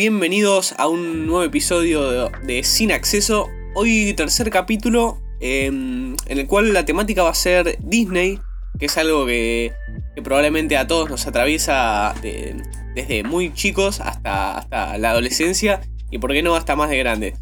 Bienvenidos a un nuevo episodio de, Sin Acceso. Hoy tercer capítulo em, en el cual la temática va a ser Disney, que es algo que, probablemente a todos nos atraviesa desde muy chicos hasta, hasta la adolescencia y por qué no hasta más de grande.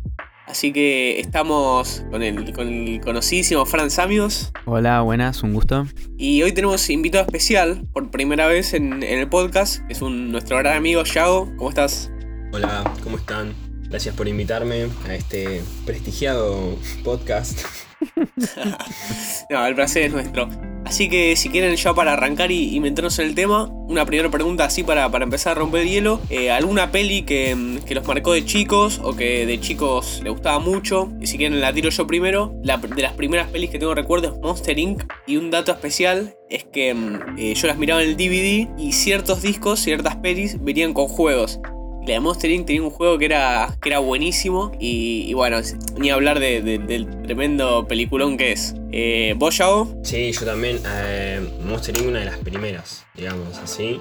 Así que estamos con el, con el conocidísimo Fran Samios. Hola, buenas, un gusto. Y hoy tenemos invitado especial por primera vez en, el podcast. Es un, nuestro gran amigo Yago. ¿Cómo estás? Hola, ¿cómo están? Gracias por invitarme a este prestigiado podcast. no, el placer es nuestro. Así que si quieren ya para arrancar y, meternos en el tema, una primera pregunta así para, para empezar a romper hielo. Eh, ¿Alguna peli que, los marcó de chicos o que de chicos le gustaba mucho? Y si quieren la tiro yo primero. La, de las primeras pelis que tengo recuerdo es Monster Inc. Y un dato especial es que mm, eh, yo las miraba en el DVD y ciertos discos, ciertas pelis venían con juegos. La de Monster Inc. tenía un juego que era, que era buenísimo. Y, bueno, ni hablar del tremendo peliculón que es. Eh, ¿Vos, Yao? Sí, yo también. Eh, Monster Inc. una de las primeras, digamos así.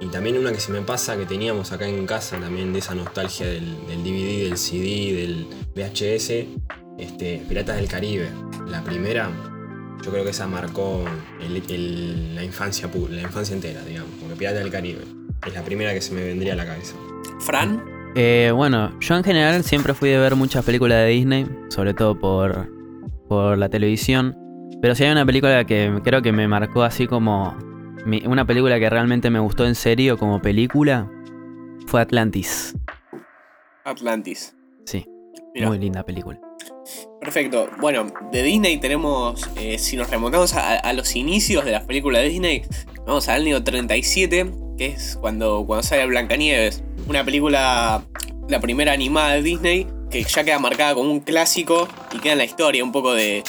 Y también una que se me pasa que teníamos acá en casa también de esa nostalgia del, DVD, del CD, del VHS. Este, Piratas del Caribe. La primera, yo creo que esa marcó la, infancia, la infancia entera, digamos. Porque Piratas del Caribe es la primera que se me vendría a la cabeza. Fran. Eh, bueno, yo en general siempre fui de ver muchas películas de Disney, sobre todo por, por la televisión. Pero si hay una película que creo que me marcó así como. una película que realmente me gustó en serio como película fue Atlantis. Atlantis. Sí. Muy linda película. Perfecto. Bueno, de Disney tenemos, eh, si nos remontamos a, los inicios de las películas de Disney, vamos al año 37, que es cuando, cuando sale Blancanieves una película, la primera animada de Disney, que ya queda marcada como un clásico y queda en la historia un poco de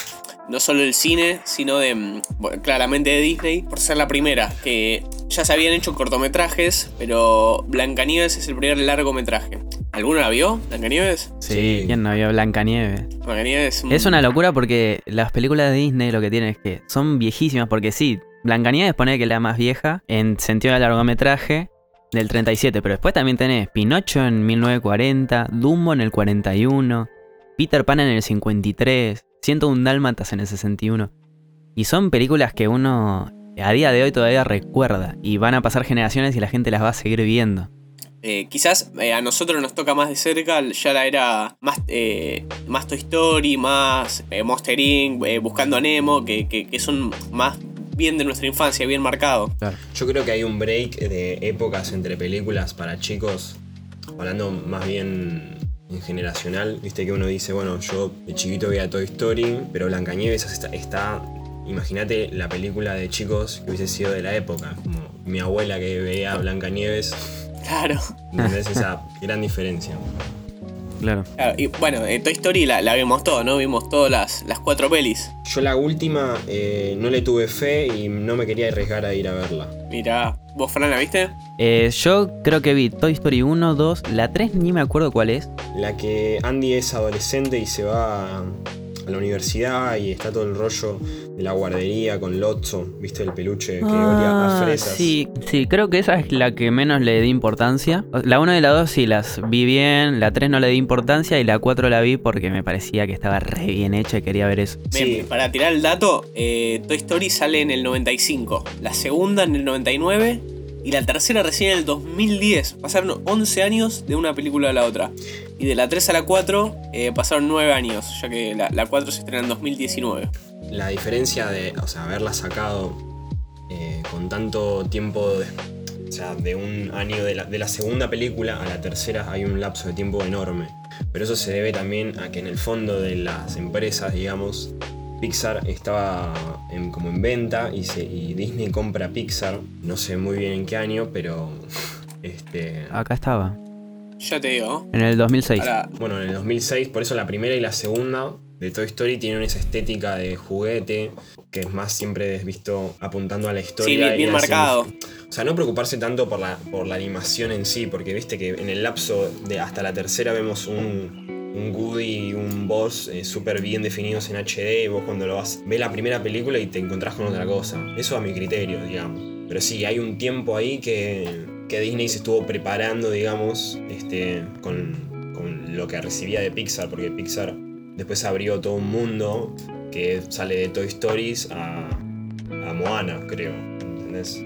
no solo del cine, sino de mm, claramente de Disney, por ser la primera, que ya se habían hecho cortometrajes, pero Blancanieves es el primer largometraje. ¿Alguno la vio? ¿Blancanieves? Sí, ¿quién no vio Blancanieves? Blancanieves es una locura porque las películas de Disney lo que tienen es que son viejísimas, porque sí, Blancanieves pone que es la más vieja en sentido de largometraje, del 37, pero después también tenés Pinocho en 1940, Dumbo en el 41, Peter Pan en el 53, 101 Dálmatas en el 61. Y son películas que uno a día de hoy todavía recuerda y van a pasar generaciones y la gente las va a seguir viendo. Eh, quizás eh, a nosotros nos toca más de cerca ya la era más, eh, más Toy Story, más Monster Inc., Buscando a Nemo, que, que son más bien de nuestra infancia, bien marcado. Yo creo que hay un break de épocas entre películas para chicos, hablando más bien en generacional, viste que uno dice, bueno, yo de chiquito veía Toy Story, pero Blancanieves está, está imagínate la película de chicos que hubiese sido de la época, como mi abuela que veía Blancanieves. Claro. ¿Entendés esa gran diferencia? Claro. y bueno, en Toy Story la, vimos todo, ¿no? Vimos todas las, las cuatro pelis. Yo la última eh, no le tuve fe y no me quería arriesgar a ir a verla. Mira, ¿vos, Fran, la viste? Eh, yo creo que vi Toy Story 1, 2, la 3 ni me acuerdo cuál es. La que Andy es adolescente y se va a la universidad y está todo el rollo de la guardería con Lotso, ¿viste el peluche que olía a ah, fresas? Sí, sí, creo que esa es la que menos le di importancia. La 1 y la 2 sí las vi bien, la 3 no le di importancia y la 4 la vi porque me parecía que estaba re bien hecha y quería ver eso. Sí. Para tirar el dato, eh, Toy Story sale en el 95, la segunda en el 99 y la tercera recién en el 2010. Pasaron 11 años de una película a la otra. Y de la 3 a la 4 eh, pasaron 9 años, ya que la, 4 se estrena en 2019. La diferencia de o sea, haberla sacado eh, con tanto tiempo, de, o sea, de un año de la, de la segunda película a la tercera hay un lapso de tiempo enorme. Pero eso se debe también a que en el fondo de las empresas, digamos, Pixar estaba como en venta y, Disney compra Pixar, no sé muy bien en qué año, pero... Este, Acá estaba. Ya te digo. En el 2006. Bueno, en el 2006, por eso la primera y la segunda de Toy Story tienen esa estética de juguete, que es más siempre visto apuntando a la historia. Sí, bien, marcado. O sea, no preocuparse tanto por la, por la animación en sí, porque viste que en el lapso de hasta la tercera vemos un, un Goody y un boss eh, súper bien definidos en HD y vos cuando lo vas, ves la primera película y te encontrás con otra cosa. Eso a mi criterio, digamos. Pero sí, hay un tiempo ahí que, que Disney se estuvo preparando, digamos, este, con, con lo que recibía de Pixar, porque Pixar después abrió todo un mundo que sale de Toy Stories a, a Moana, creo. ¿Entendés?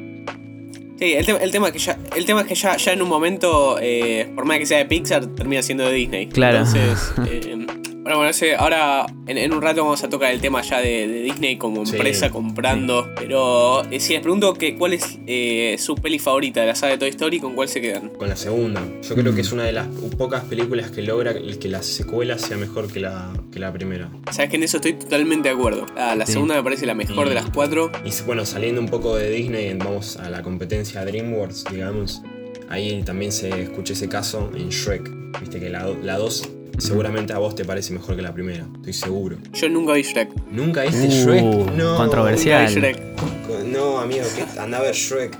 Sí, el, tema- el tema es que ya, el tema es que ya, ya en un momento, eh, por más que sea de Pixar, termina siendo de Disney. Claro. Entonces, eh, bueno, bueno, ese- ahora en, en un rato vamos a tocar el tema ya de, de Disney como Sí, empresa comprando. Pero eh, si les pregunto que cuál es eh, su peli favorita de la saga de Toy Story, ¿con cuál se quedan? Con la segunda. Yo creo Mm. que es una de las pocas películas que logra que la secuela sea mejor que la, que la primera. Sabes que en eso estoy totalmente de acuerdo. La, la Sí. segunda me parece la mejor de las cuatro. Y bueno, saliendo un poco de Disney, vamos a la competencia DreamWorks, digamos. Ahí también se escucha ese caso en Shrek. Viste que la 2 seguramente a vos te parece mejor que la primera, estoy seguro. Yo nunca vi Shrek. ¿Nunca viste Uh, Shrek? No. controversial. Nunca vi Shrek. No, amigo, ¿qué? anda a ver Shrek.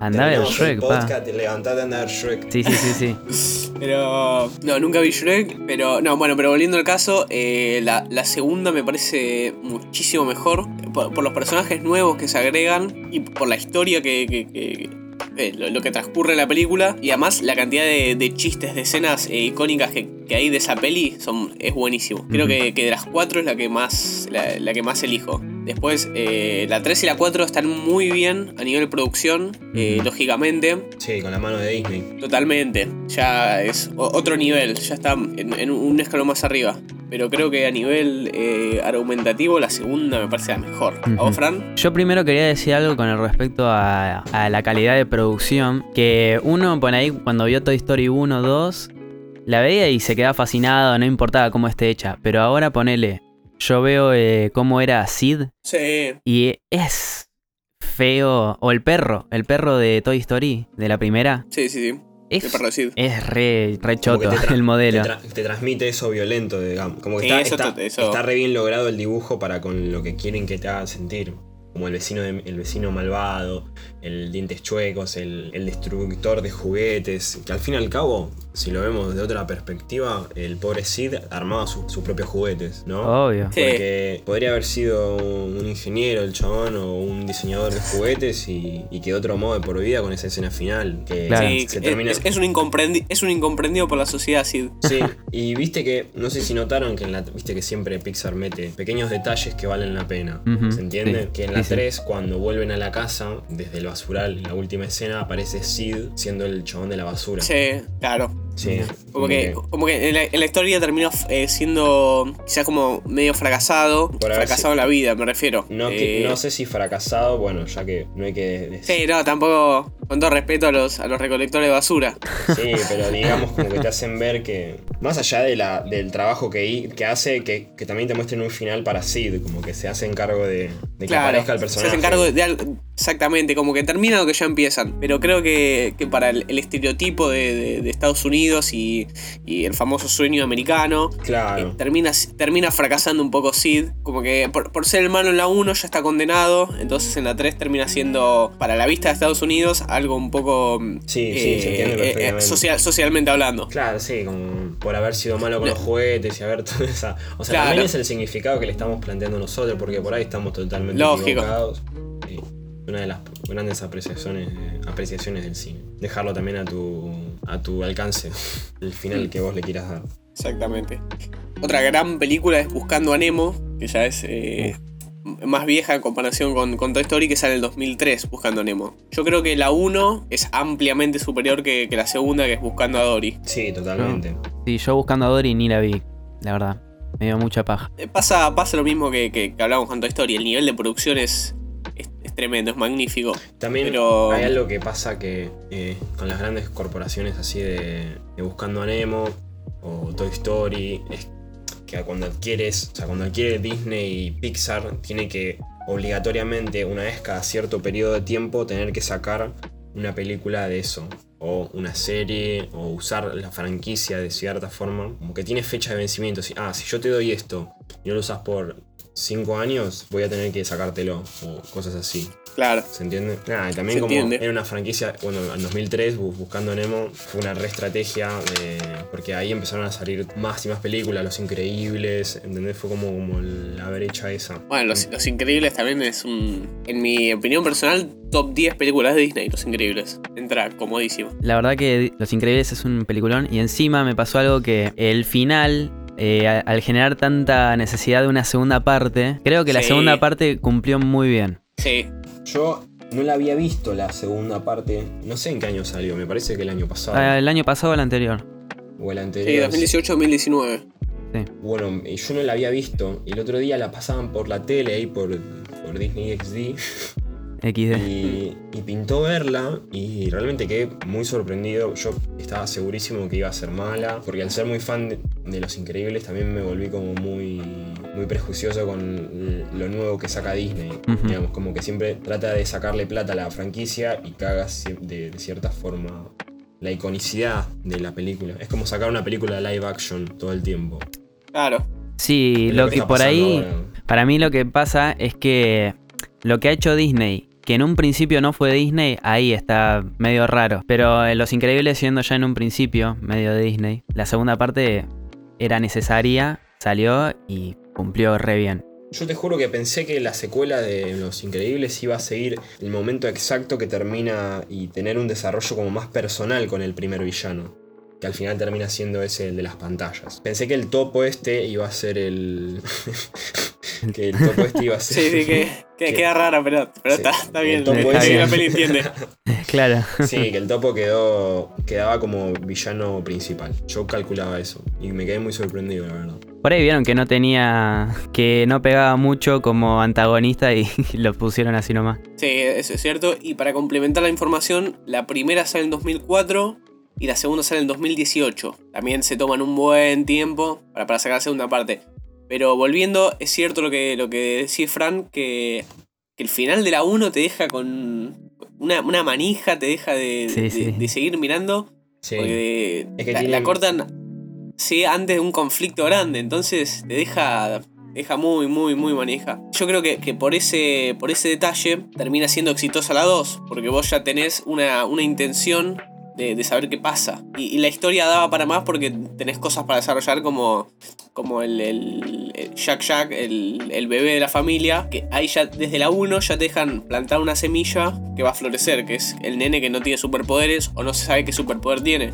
Andá a ver Shrek, pa. podcast, levantate a andar a ver Shrek. Sí, sí, sí, sí. Pero. No, nunca vi Shrek. Pero. No, bueno, pero volviendo al caso, eh, la, la segunda me parece muchísimo mejor. Por, por los personajes nuevos que se agregan y por la historia que. que- que- eh, lo, lo que transcurre en la película. Y además la cantidad de, de chistes, de escenas eh, icónicas que, que hay de esa peli son, es buenísimo. Creo que, que de las cuatro es la que más. la, la que más elijo. Después, eh, la 3 y la 4 están muy bien a nivel de producción, eh, lógicamente. Sí, con la mano de Disney. Totalmente, ya es otro nivel, ya está en, en un escalón más arriba. Pero creo que a nivel eh, argumentativo la segunda me parece la mejor. ¿A Ujú. vos, Fran? Yo primero quería decir algo con el respecto a, a la calidad de producción. Que uno por ahí cuando vio Toy Story 1, 2, la veía y se quedaba fascinado, no importaba cómo esté hecha. Pero ahora ponele, yo veo eh, cómo era Sid Sí. y es feo. O el perro, el perro de Toy Story, de la primera. Sí, sí, sí. Es, es re, re choto el modelo. Te, tra- te transmite eso violento, digamos. Como que Sí, está, eso está, te- eso- está re bien logrado el dibujo para con lo que quieren que te haga sentir. Como el vecino, de- el vecino malvado, el dientes chuecos, el, el destructor de juguetes. Que al fin y al cabo, si lo vemos de otra perspectiva, el pobre Sid armaba su- sus propios juguetes, ¿no? Obvio. Sí. Porque podría haber sido un ingeniero el chabón o un diseñador de juguetes y, y quedó otro modo de por vida con esa escena final. Que Claro. Sí, se es, termina. es- es un incomprendi- es un incomprendido por la sociedad, Sid. Sí, y viste que, no sé si notaron que en la, viste que siempre Pixar mete pequeños detalles que valen la pena. ¿Se entiende? sí, Que en la sí, sí. 3, cuando vuelven a la casa, desde el basural, en la última escena, aparece Sid siendo el chabón de la basura. Sí, claro. Sí, Como que, como que en, la, en la historia terminó eh, siendo quizás como medio fracasado. Por fracasado en la vida, me refiero. No, que- Eh, no sé si fracasado, bueno, ya que no hay que decir. Sí, no, tampoco. Con todo respeto a los, a los recolectores de basura. Sí, pero digamos como que te hacen ver que, más allá de la, del trabajo que, hace, que, que también te muestren un final para Sid, como que se hacen cargo de, de que aparezca el se personaje. hacen cargo de, de Exactamente, como que terminan lo que ya empiezan. Pero creo que, que para el, el estereotipo de, Estados Unidos y, y el famoso sueño americano, eh, Claro. termina, termina fracasando un poco Sid. Como que por, por ser el malo en la 1 ya está condenado. Entonces en la 3 termina siendo, para la vista de Estados Unidos, algo un poco. Sí, sí, se entiende perfectamente. social, socialmente hablando. Claro, sí, como por haber sido malo con los juguetes y haber toda esa. O sea, Claro. también es el significado que le estamos planteando nosotros, porque por ahí estamos totalmente Lógico. equivocados. Sí, una de las grandes apreciaciones, eh, apreciaciones del cine. Dejarlo también a tu, a tu alcance, el final que vos le quieras dar. Exactamente. Otra gran película es Buscando a Nemo, que ya es eh, más vieja en comparación con, con Toy Story, que sale en el 2003, Buscando a Nemo. Yo creo que la 1 es ampliamente superior que, que la segunda, que es Buscando a Dory. Sí, totalmente. Sí, yo buscando a Dory ni la vi, la verdad. Me dio mucha paja. Eh, Pasa, pasa lo mismo que, que, que hablamos con Toy Story, el nivel de producción es, es, es tremendo, es magnífico. También Pero- hay algo que pasa que eh, con las grandes corporaciones así de, de Buscando a Nemo o Toy Story, es cuando adquieres, o sea, cuando adquiere Disney y Pixar, tiene que obligatoriamente, una vez cada cierto periodo de tiempo, tener que sacar una película de eso. O una serie, o usar la franquicia de cierta forma. Como que tiene fecha de vencimiento. Si, ah, si yo te doy esto y no lo usas por 5 años, voy a tener que sacártelo. O cosas así. Claro. ¿Se entiende? Nada, y también Se como entiende. era una franquicia, bueno, en 2003, bu- Buscando Nemo, fue una re estrategia de, porque ahí empezaron a salir más y más películas, Los Increíbles, ¿entendés? Fue como, como la brecha esa. Bueno, Los, Los Increíbles también es un, en mi opinión personal, top 10 películas de Disney, Los Increíbles. Entra comodísimo. La verdad que Los Increíbles es un peliculón y encima me pasó algo que el final, eh, al generar tanta necesidad de una segunda parte, creo que la Sí. segunda parte cumplió muy bien. Sí, Yo no la había visto la segunda parte, no sé en qué año salió, me parece que el año pasado. Ah, El año pasado o el anterior. o el sí, anterior. 2018-2019. Bueno, y yo no la había visto, y el otro día la pasaban por la tele ahí por, por Disney XD. XD. Y, y pintó verla y realmente quedé muy sorprendido. Yo estaba segurísimo que iba a ser mala, porque al ser muy fan de, de Los Increíbles también me volví como muy, muy prejuicioso con lo nuevo que saca Disney. Digamos, como que siempre trata de sacarle plata a la franquicia y caga ci- de, de cierta forma la iconicidad de la película. Es como sacar una película live action todo el tiempo. Claro. Sí, lo que por ahí, ahora. para mí lo que pasa es que lo que ha hecho Disney, que en un principio no fue Disney, ahí está medio raro. Pero en Los Increíbles siendo ya en un principio medio de Disney, la segunda parte era necesaria, salió y cumplió re bien. Yo te juro que pensé que la secuela de Los Increíbles iba a seguir el momento exacto que termina y tener un desarrollo como más personal con el primer villano. Que al final termina siendo ese el de las pantallas. Pensé que el topo este iba a ser el. que el topo este iba a ser. Sí, sí, que, que que- queda rara, pero, pero Sí. está, está bien. El topo Sí, ese- la peli entiende. claro. Sí, que el topo quedó. quedaba como villano principal. Yo calculaba eso. Y me quedé muy sorprendido, la verdad. Por ahí vieron que no tenía, que no pegaba mucho como antagonista y lo pusieron así nomás. Sí, eso es cierto. Y para complementar la información, la primera sale en 2004 y la segunda sale en 2018. También se toman un buen tiempo para, para sacar la segunda parte. Pero volviendo, es cierto lo que, lo que decís, Fran, que, que el final de la 1 te deja con una, una manija, te deja de, Sí, de- sí. de seguir mirando. Sí. Porque Es que la, tienen- la cortan sí, antes de un conflicto grande, entonces te deja, deja muy, muy, muy manija. Yo creo que, que por, ese, por ese detalle termina siendo exitosa la 2, porque vos ya tenés una, una intención de, de saber qué pasa. Y, y la historia daba para más porque tenés cosas para desarrollar como, como el, el- el Jack Jack, el, el bebé de la familia, que ahí ya desde la 1 ya te dejan plantar una semilla que va a florecer, que es el nene que no tiene superpoderes o no se sabe qué superpoder tiene.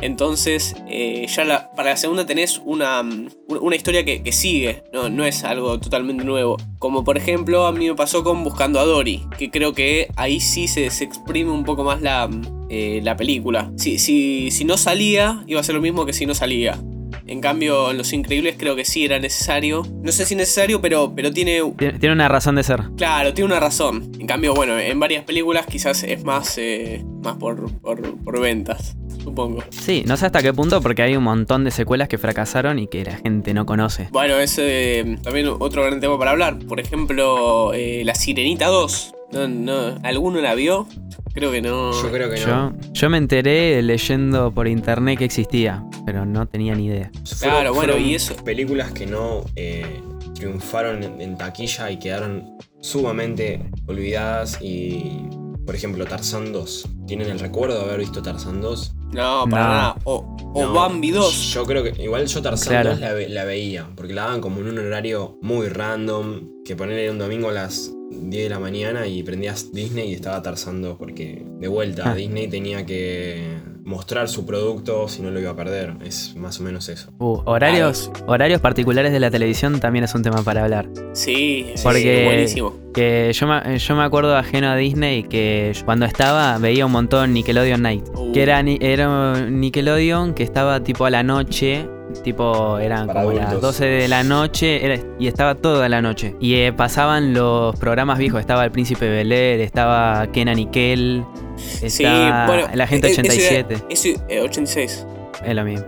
Entonces, eh, ya la- para la segunda tenés una, mm, una historia que, que sigue, no, no es algo totalmente nuevo. Como por ejemplo, a mí me pasó con Buscando a Dory, que creo que ahí sí se, se exprime un poco más la, mm, eh, la película. Si, si, si no salía, iba a ser lo mismo que si no salía. En cambio, en Los Increíbles creo que sí era necesario. No sé si necesario, pero, pero tiene, Tiene, tiene una razón de ser. Claro, tiene una razón. En cambio, bueno, en varias películas quizás es más, eh, más por, por, por ventas, supongo. Sí, no sé hasta qué punto porque hay un montón de secuelas que fracasaron y que la gente no conoce. Bueno, es eh, también otro gran tema para hablar. Por ejemplo, eh, La Sirenita 2. No, no, ¿Alguno la vio? Creo que no. Yo creo que Yo, no. yo me enteré leyendo por internet que existía, pero no tenía ni idea. Claro, bueno, fueron y eso- Películas que no eh, triunfaron en, en taquilla y quedaron sumamente olvidadas. Y, por ejemplo, Tarzán 2. ¿Tienen el recuerdo de haber visto Tarzán 2? No, para No. nada. O, o No, Bambi 2. Yo creo que igual yo Tarzán Claro. 2 la, ve- la veía, porque la daban como en un horario muy random, que ponerle un domingo a las 10 de la mañana y prendías Disney y estaba Tarzán 2, porque de vuelta Ah. Disney tenía que mostrar su producto si no lo iba a perder, es más o menos eso. Uh, horarios, horarios particulares de la televisión también es un tema para hablar. Sí, sí, Porque- buenísimo. Que yo me, yo me acuerdo ajeno a Disney que cuando estaba veía un montón Nickelodeon Night. Uh. Que era, ni- era Nickelodeon que estaba tipo a la noche. Tipo, eran Para como las adultos. 12 de la noche era- y estaba toda la noche. Y eh, pasaban los programas viejos. Estaba El Príncipe Bel Air, estaba Kenan y Kel, Sí, estaba bueno. La Gente eh, eso era- 87. Eso, eh, 86. Es lo mismo.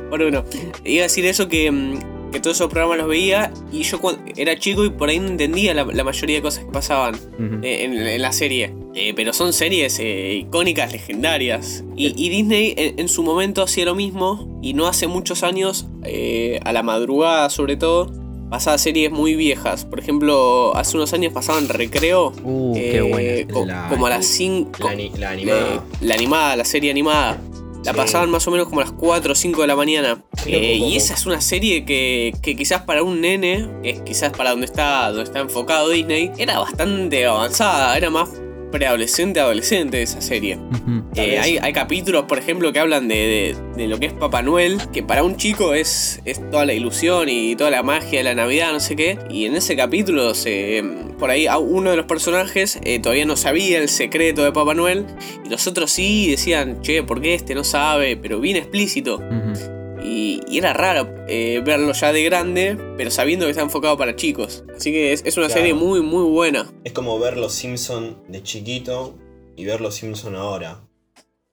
Bueno, bueno, iba a decir eso que, mm, que todos esos programas los veía y yo cuando era chico y por ahí no entendía la, la mayoría de cosas que pasaban eh, en, en la serie. Eh, pero son series eh, icónicas, legendarias. Y, y Disney en, en su momento hacía lo mismo y no hace muchos años, eh, a la madrugada sobre todo, pasaba series muy viejas. Por ejemplo, hace unos años pasaban Recreo. Uh, qué buena. co- La- como a las 5. La, la animada. la animada, la serie animada. La Sí. pasaban más o menos como a las 4 o 5 de la mañana. Eh, y esa es una serie que, que quizás para un nene, que es quizás para donde está, donde está enfocado Disney, era bastante avanzada, era más preadolescente, adolescente esa serie. Eh, hay, hay capítulos, por ejemplo, que hablan de, de- de lo que es Papá Noel, que para un chico es, es toda la ilusión y toda la magia de la Navidad, no sé qué. Y en ese capítulo, se, por ahí, uno de los personajes eh, todavía no sabía el secreto de Papá Noel, y los otros sí decían, che, ¿por qué este no sabe? Pero bien explícito. Y, y era raro eh, verlo ya de grande, pero sabiendo que está enfocado para chicos. Así que es, es una Claro. serie muy, muy buena. Es como ver los Simpson de chiquito y ver los Simpson ahora.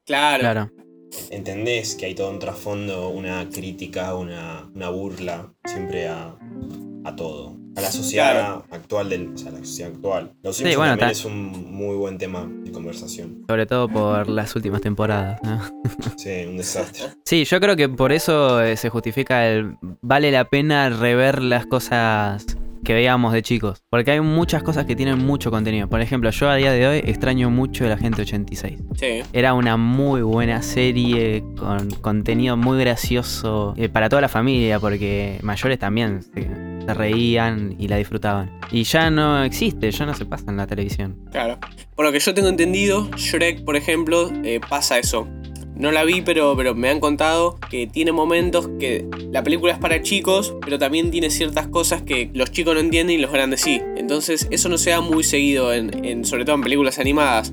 Claro. Claro. Entendés que hay todo un trasfondo, una crítica, una, una burla, siempre a, a todo. A la sociedad actual del. O sea, la sociedad actual. Los Simpsons bueno, también ta- es un muy buen tema de conversación. Sobre todo por las últimas temporadas. ¿no? Sí, un desastre. Sí, yo creo que por eso eh, se justifica el vale la pena rever las cosas que veíamos de chicos. Porque hay muchas cosas que tienen mucho contenido. Por ejemplo, yo a día de hoy extraño mucho el Agente 86. Sí. Era una muy buena serie con contenido muy gracioso eh, para toda la familia, porque mayores también se, se reían y la disfrutaban. Y ya no existe, ya no se pasa en la televisión. Claro. Por lo que yo tengo entendido, Shrek, por ejemplo, eh, pasa eso. No la vi, pero, pero me han contado que tiene momentos que la película es para chicos, pero también tiene ciertas cosas que los chicos no entienden y los grandes sí. Entonces eso no se da muy seguido, en, en- sobre todo en películas animadas,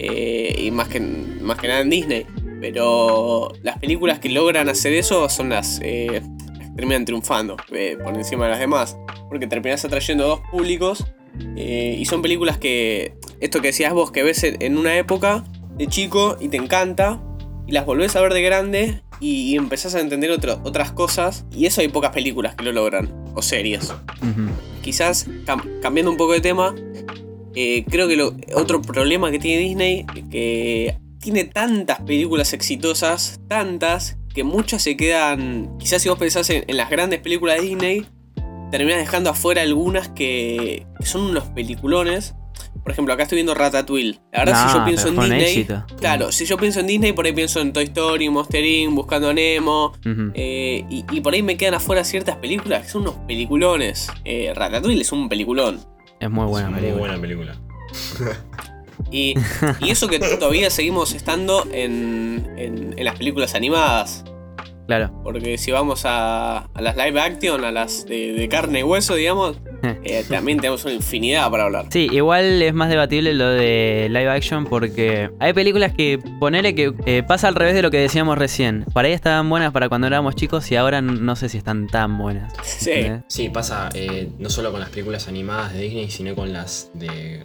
eh, y más que, más que nada en Disney. Pero las películas que logran hacer eso son las, eh, que terminan triunfando eh, por encima de las demás. Porque terminas atrayendo dos públicos y son películas que, esto que decías vos, que ves en una época de chico y te encanta, y las volvés a ver de grande y, y empezás a entender otro- otras cosas, y eso hay pocas películas que lo logran, o series. Quizás, cam- cambiando un poco de tema, eh, creo que lo- otro problema que tiene Disney, que tiene tantas películas exitosas, tantas, que muchas se quedan, quizás si vos pensás en, en las grandes películas de Disney, terminás dejando afuera algunas que, que son unos peliculones. Por ejemplo, acá estoy viendo Ratatouille. La verdad, si yo pienso en Disney, éxito. claro, si yo pienso en Disney, por ahí pienso en Toy Story, Monster Inc., Buscando a Nemo, eh, y, y por ahí me quedan afuera ciertas películas que son unos peliculones. Eh, Ratatouille es un peliculón. Es muy buena es muy buena película. Y, y eso que todavía seguimos estando en, en- en las películas animadas. Claro. Porque si vamos a, a las live action, a las de, de carne y hueso, digamos, eh, también tenemos una infinidad para hablar. Sí, igual es más debatible lo de live action porque hay películas que ponele que eh, pasa al revés de lo que decíamos recién. Para ahí estaban buenas para cuando éramos chicos y ahora no sé si están tan buenas. Sí. Sí, pasa eh, no solo con las películas animadas de Disney, sino con las de.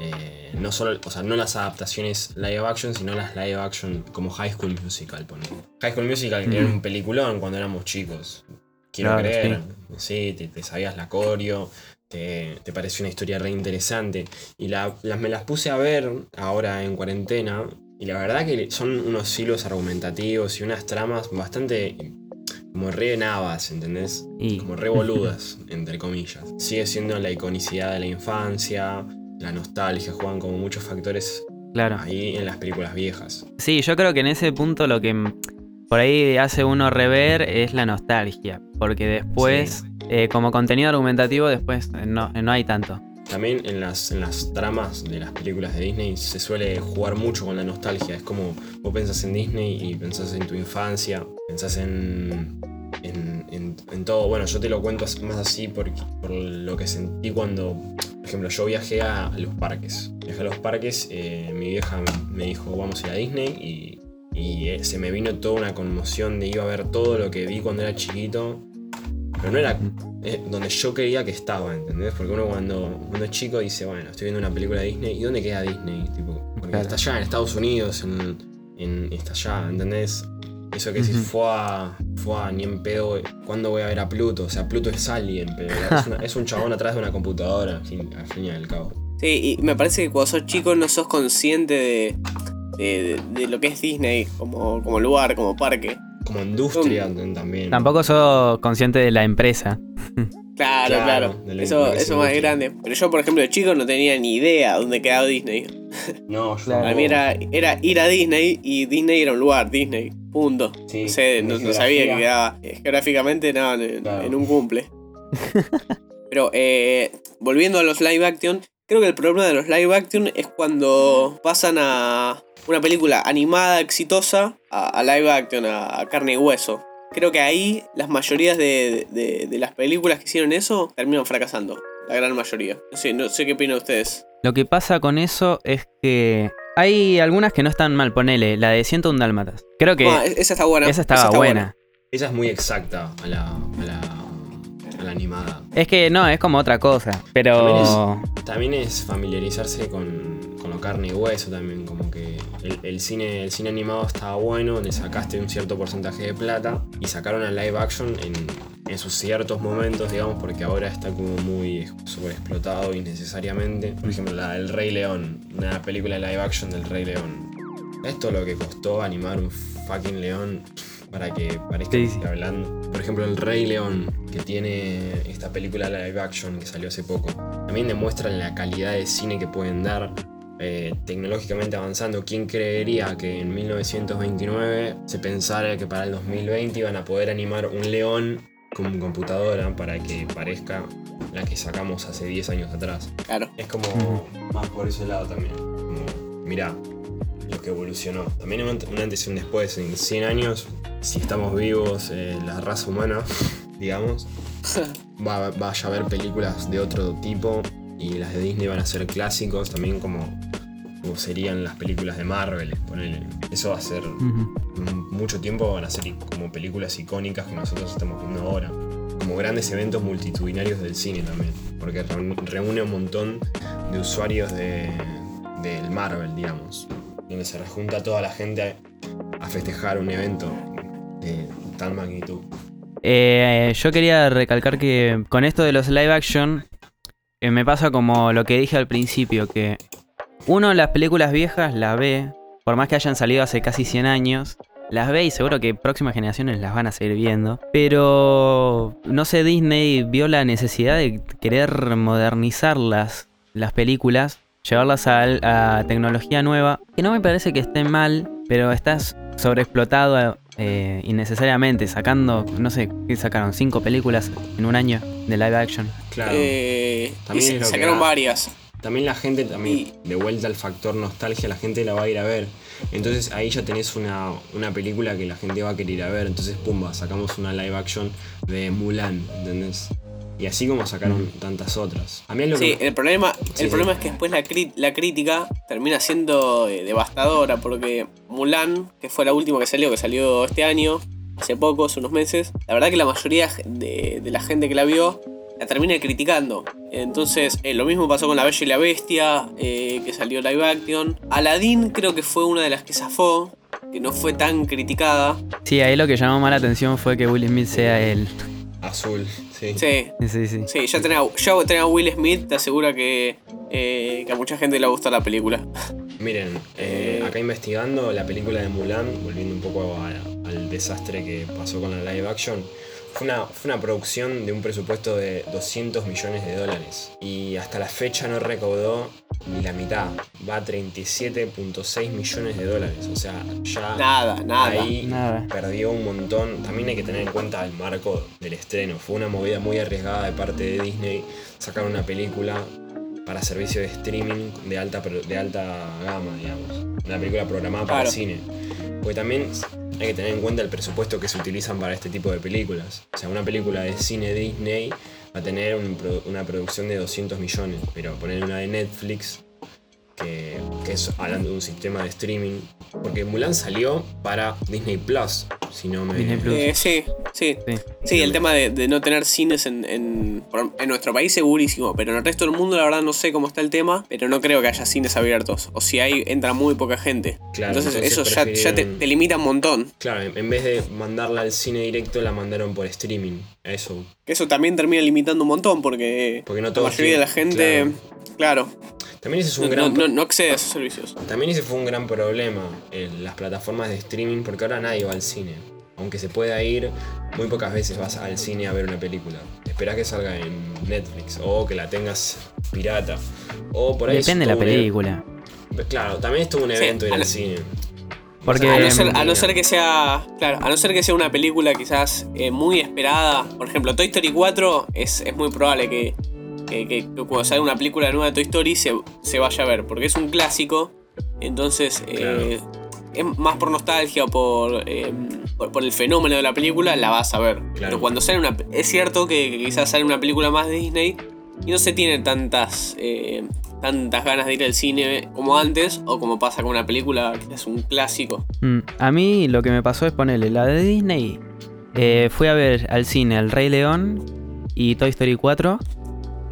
Eh, no solo, o sea, no las adaptaciones live action, sino las live action como High School Musical, ponele. High School Musical era un peliculón cuando éramos chicos. Quiero Claro, creer. Sí, te, te sabías la coreo, te, te pareció una historia re interesante. Y la- las, me las puse a ver ahora en cuarentena. Y la verdad que son unos hilos argumentativos y unas tramas bastante como re navas, ¿entendés? Y- Como re boludas, entre comillas. Sigue siendo la iconicidad de la infancia, la nostalgia, juegan como muchos factores Claro. ahí en las películas viejas. Sí, yo creo que en ese punto lo que por ahí hace uno rever es la nostalgia. Porque después, eh, como contenido argumentativo, después eh, no, no hay tanto. También en las, en las tramas de las películas de Disney se suele jugar mucho con la nostalgia. Es como vos pensás en Disney y pensás en tu infancia, pensás en, en, en- en todo. Bueno, yo te lo cuento más así porque, por lo que sentí cuando, por ejemplo, yo viajé a, a los parques. Viajé a los parques, eh, mi vieja me dijo vamos a ir a Disney y, y, eh, se me vino toda una conmoción de iba a ver todo lo que vi cuando era chiquito. Pero no era eh, donde yo creía que estaba, ¿entendés? Porque uno cuando uno es chico dice, bueno, estoy viendo una película de Disney, ¿y dónde queda Disney? Tipo, porque Claro. está allá en Estados Unidos, en, en- está allá, ¿entendés? Eso que decís, fue a, fue a, ni en pedo, ¿cuándo voy a ver a Pluto? O sea, Pluto es alguien, pero es, una- es un chabón atrás de una computadora, al fin, al fin y al cabo. Sí, y me parece que cuando sos chico no sos consciente de, de, de lo que es Disney como, como lugar, como parque. Como industria también. Tampoco sos consciente de la empresa. Claro, Claro, eso eso más grande. Pero yo, por ejemplo, de chico no tenía ni idea dónde quedaba Disney. No, yo Claro. Para mí era, era ir a Disney y Disney era un lugar, Disney. Punto. Sí, no sé, en no, no geografía. sabía que quedaba eh, geográficamente no, en, Claro. en un cumple. Pero eh, volviendo a los live action, creo que el problema de los live action es cuando pasan a una película animada exitosa a, a live action, a, a carne y hueso. Creo que ahí las mayorías de, de- de las películas que hicieron eso terminan fracasando. La gran mayoría. No sé, no sé qué opinan ustedes. Lo que pasa con eso es que hay algunas que no están mal, ponele, la de 101 Dálmatas. Creo que Ah, esa está buena. esa estaba está buena. Esa es muy exacta a la, a la, a la animada. Es que no, es como otra cosa. Pero. También es familiarizarse con, con lo carne y hueso también, como que el, el cine, el cine animado estaba bueno, le sacaste un cierto porcentaje de plata y sacaron al live action en, en sus ciertos momentos, digamos, porque ahora está como muy sobreexplotado innecesariamente. Por ejemplo, la del Rey León, una película live action del Rey León. Esto es lo que costó animar un fucking león para que parezca que sí. hablando. Por ejemplo, el Rey León, que tiene esta película live action que salió hace poco, también demuestran la calidad de cine que pueden dar. Eh, tecnológicamente avanzando, ¿quién creería que en 1929 se pensara que para el 2020 iban a poder animar un león con computadora para que parezca la que sacamos hace 10 años atrás? Claro. Es como más por ese lado también. Como, mirá, lo que evolucionó. También un ante- un antes y un después. En 100 años, si estamos vivos, eh, la raza humana, digamos, va, va a haber películas de otro tipo y las de Disney van a ser clásicos también como, como serían las películas de Marvel. ponele. Eso va a ser mucho tiempo van a ser como películas icónicas que nosotros estamos viendo ahora. Como grandes eventos multitudinarios del cine también. Porque reúne reúne un montón de usuarios de, del Marvel, digamos. Donde se rejunta toda la gente a, a festejar un evento de tal magnitud. Eh, yo quería recalcar que con esto de los live action eh, me pasa como lo que dije al principio, que uno las películas viejas las ve, por más que hayan salido hace casi 100 años, las ve y seguro que próximas generaciones las van a seguir viendo. Pero no sé, Disney vio la necesidad de querer modernizar las, las películas, llevarlas a, a tecnología nueva, que no me parece que esté mal, pero estás sobreexplotado eh, innecesariamente, sacando, no sé, ¿qué sacaron? ¿Cinco películas en un año de live action? Claro. Eh, También y sacaron varias. También la gente, también de vuelta al factor nostalgia, la gente la va a ir a ver. Entonces ahí ya tenés una, una película que la gente va a querer ir a ver. Entonces, pumba, sacamos una live action de Mulan, ¿entendés? Y así como sacaron tantas otras. A mí es lo Sí, que... el problema, Sí, el sí. problema es que después la, la crítica termina siendo eh, devastadora porque Mulan, que fue la última que salió, que salió este año, hace poco, hace unos meses, la verdad que la mayoría de, de la gente que la vio la termina criticando. Entonces, eh, lo mismo pasó con La Bella y la Bestia, eh, que salió live action. Aladdin creo que fue una de las que zafó, que no fue tan criticada. Sí, ahí lo que llamó más la atención fue que Will Smith sea el... Azul, sí. Sí, Sí, sí. sí, ya tener, a, a Will Smith te asegura que, eh, que a mucha gente le gustó la película. Miren, eh, acá investigando la película de Mulan, volviendo un poco a- al desastre que pasó con la live action, fue una, fue una producción de un presupuesto de 200 millones de dólares. Y hasta la fecha no recaudó ni la mitad. Va a 37.6 millones de dólares. O sea, ya Nada, nada. ahí Nada. perdió un montón. También hay que tener en cuenta el marco del estreno. Fue una movida muy arriesgada de parte de Disney sacar una película para servicio de streaming de alta, pro- de alta gama, digamos. Una película programada para Claro. el cine. Porque también hay que tener en cuenta el presupuesto que se utilizan para este tipo de películas. O sea, una película de cine Disney va a tener un una producción de 200 millones, pero poner una de Netflix, que es hablando de un sistema de streaming, porque Mulan salió para Disney Plus, si no me... Disney Plus. Eh, sí, sí. Sí. Sí, el tema de, de no tener cines en, en, nuestro país segurísimo, pero en el resto del mundo la verdad no sé cómo está el tema, pero no creo que haya cines abiertos, o si hay entra muy poca gente. Claro, entonces, entonces eso ya, ya te, limita un montón. Claro, en vez de mandarla al cine directo, la mandaron por streaming. Eso. Que Eso también termina limitando un montón porque, Porque no la mayoría de la gente, claro, También ese es un no, gran... no- no accede a esos servicios. También ese fue un gran problema, eh, las plataformas de streaming, porque ahora nadie va al cine. Aunque se pueda ir, muy pocas veces vas al cine a ver una película. esperás que salga en Netflix o que la tengas pirata. O por ahí Depende de la un e- película. Claro, también estuvo un Sí, evento ir a al cine. Porque- A no, ser, a no ser que sea. Claro, a no ser que sea una película quizás eh, muy esperada. Por ejemplo, Toy Story 4 es, es muy probable que, que- cuando salga una película nueva de Toy Story se, se vaya a ver. Porque es un clásico. Entonces, eh, es más por nostalgia o por, eh, por, por el fenómeno de la película, la vas a ver. Pero cuando sale una. Es cierto que, que quizás sale una película más de Disney y no se tiene tantas. eh, tantas ganas de ir al cine como antes, o como pasa con una película que es un clásico. Mm, a mí lo que me pasó es ponerle la de Disney. eh, fui a ver al cine El Rey León y Toy Story 4.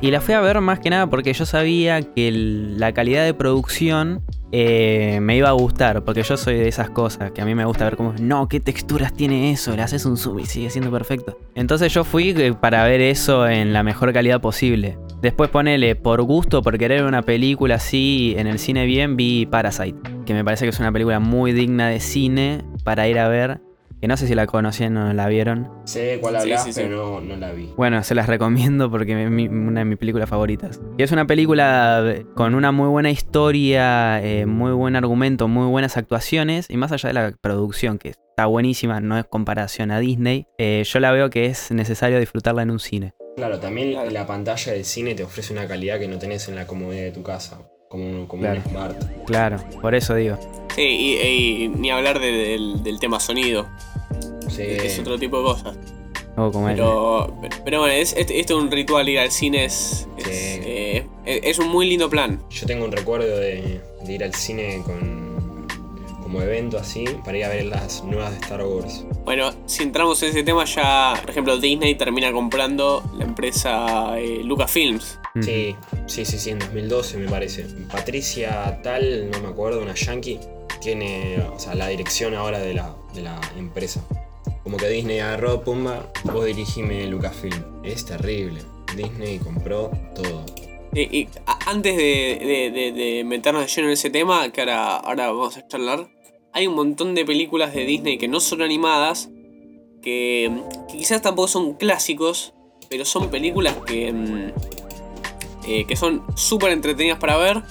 Y la fui a ver más que nada porque yo sabía que la calidad de producción eh, me iba a gustar. Porque yo soy de esas cosas que a mí me gusta ver como, no, qué texturas tiene eso. Le haces un zoom y sigue siendo perfecto. Entonces yo fui eh, para ver eso en la mejor calidad posible. Después ponele, por gusto, por querer una película así en el cine bien, vi Parasite. Que me parece que es una película muy digna de cine para ir a ver. Que no sé si la conocían o no la vieron. Sé cuál Sí, hablas, sí, sí. pero no, no la vi. Bueno, se las recomiendo porque es mi- una de mis películas favoritas. Y es una película con una muy buena historia, eh, muy buen argumento, muy buenas actuaciones. Y más allá de la producción, que está buenísima, no es comparación a Disney, eh, yo la veo que es necesario disfrutarla en un cine. Claro, también Claro. la pantalla del cine te ofrece una calidad que no tenés en la comodidad de tu casa. Como, un- como Claro. un Smart. Claro, por eso digo. Sí, y, y ni hablar de- del, del tema sonido. Sí. Es otro tipo de cosas. O como el- Pero, pero bueno, es, este- esto es un ritual ir al cine, es, es, Sí. eh, es- es un muy lindo plan. Yo tengo un recuerdo de, de ir al cine con como evento así para ir a ver las nuevas de Star Wars. Bueno, si entramos en ese tema ya, por ejemplo, Disney termina comprando la empresa eh, Lucasfilms. Sí, sí, sí, sí, en 2012 me parece. Patricia tal, no me acuerdo, una yankee, tiene o sea, la dirección ahora de la, de la empresa. Como que Disney agarró, pumba, vos dirigime Lucasfilm. Es terrible. Disney compró todo. Y, antes de, de- de- meternos de lleno en ese tema, que ahora, ahora vamos a charlar, hay un montón de películas de Disney que no son animadas, que, que quizás tampoco son clásicos, pero son películas que, mm, eh, que son súper entretenidas para ver.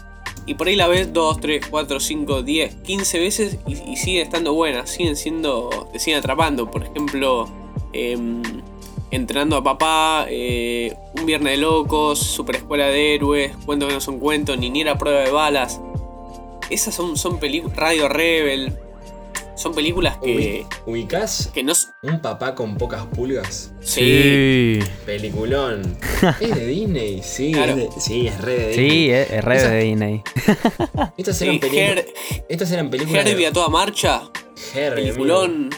Y por ahí la ves 2, 3, 4, 5, 10, 15 veces y, y siguen estando buenas, siguen siendo, te siguen atrapando. Por ejemplo, em, Entrenando a papá, eh, Un Viernes de Locos, Super Escuela de Héroes, Cuento que no son cuentos, Niñera Prueba de Balas. Esas son, son películas. Radio Rebel. Son películas que. Ubi- ¿Ubicás que no. un papá con pocas pulgas? Sí. Sí, Peliculón. ¿Es de Disney? Sí, Claro. es, de- sí, es re de Disney. sí, es, es re Esa- de Disney. Estas Sí, eran películas. Her- Estas eran películas. Herbie a toda marcha. Herbie, Peliculón.